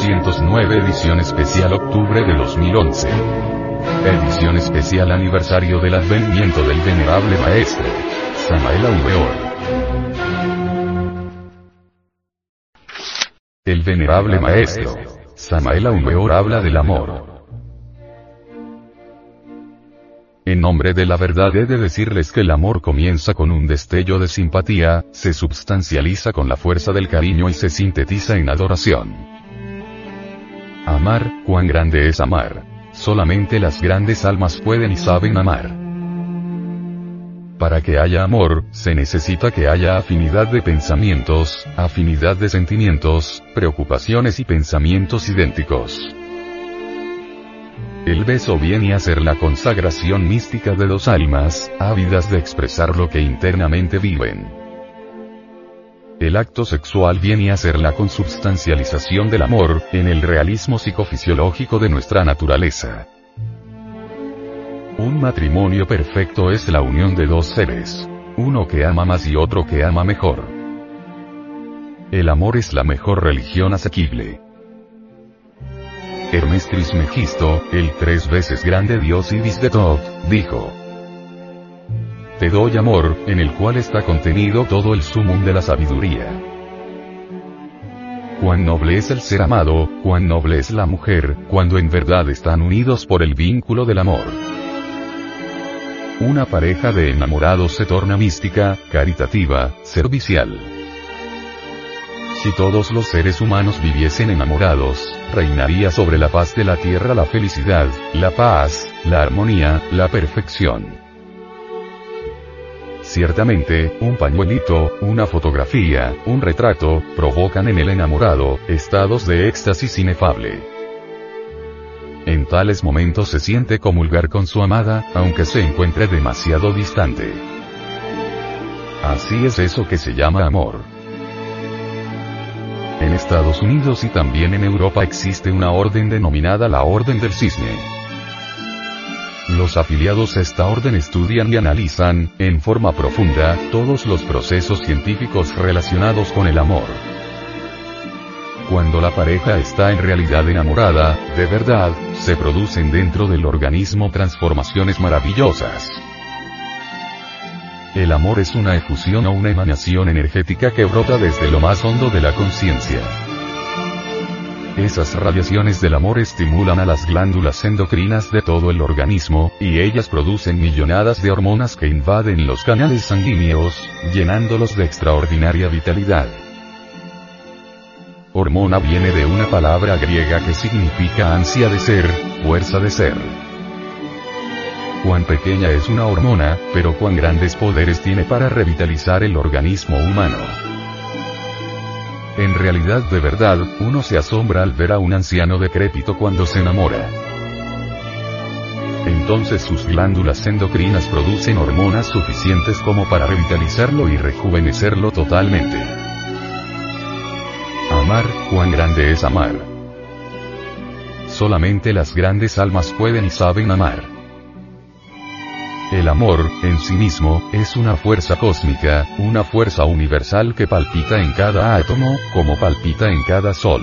209 edición especial octubre de 2011. Edición especial aniversario del advenimiento del venerable maestro. Samael Aumeor. El venerable maestro. Samael Aumeor habla del amor. En nombre de la verdad he de decirles que el amor comienza con un destello de simpatía, se substancializa con la fuerza del cariño y se sintetiza en adoración. Amar, cuán grande es amar. Solamente las grandes almas pueden y saben amar. Para que haya amor, se necesita que haya afinidad de pensamientos, afinidad de sentimientos, preocupaciones y pensamientos idénticos. El beso viene a ser la consagración mística de dos almas, ávidas de expresar lo que internamente viven. El acto sexual viene a ser la consubstancialización del amor, en el realismo psicofisiológico de nuestra naturaleza. Un matrimonio perfecto es la unión de dos seres. Uno que ama más y otro que ama mejor. El amor es la mejor religión asequible. Hermes Trismegisto, el tres veces grande dios Ibis de Thoth, dijo. Te doy amor, en el cual está contenido todo el sumum de la sabiduría. Cuán noble es el ser amado, cuán noble es la mujer, cuando en verdad están unidos por el vínculo del amor. Una pareja de enamorados se torna mística, caritativa, servicial. Si todos los seres humanos viviesen enamorados, reinaría sobre la paz de la tierra la felicidad, la paz, la armonía, la perfección. Ciertamente, un pañuelito, una fotografía, un retrato, provocan en el enamorado, estados de éxtasis inefable. En tales momentos se siente comulgar con su amada, aunque se encuentre demasiado distante. Así es eso que se llama amor. En Estados Unidos y también en Europa existe una orden denominada la Orden del Cisne. Los afiliados a esta orden estudian y analizan, en forma profunda, todos los procesos científicos relacionados con el amor. Cuando la pareja está en realidad enamorada, de verdad, se producen dentro del organismo transformaciones maravillosas. El amor es una efusión o una emanación energética que brota desde lo más hondo de la conciencia. Esas radiaciones del amor estimulan a las glándulas endocrinas de todo el organismo, y ellas producen millonadas de hormonas que invaden los canales sanguíneos, llenándolos de extraordinaria vitalidad. Hormona viene de una palabra griega que significa ansia de ser, fuerza de ser. Cuán pequeña es una hormona, pero cuán grandes poderes tiene para revitalizar el organismo humano. En realidad de verdad, uno se asombra al ver a un anciano decrépito cuando se enamora. Entonces sus glándulas endocrinas producen hormonas suficientes como para revitalizarlo y rejuvenecerlo totalmente. Amar, cuán grande es amar. Solamente las grandes almas pueden y saben amar. El amor, en sí mismo, es una fuerza cósmica, una fuerza universal que palpita en cada átomo, como palpita en cada sol.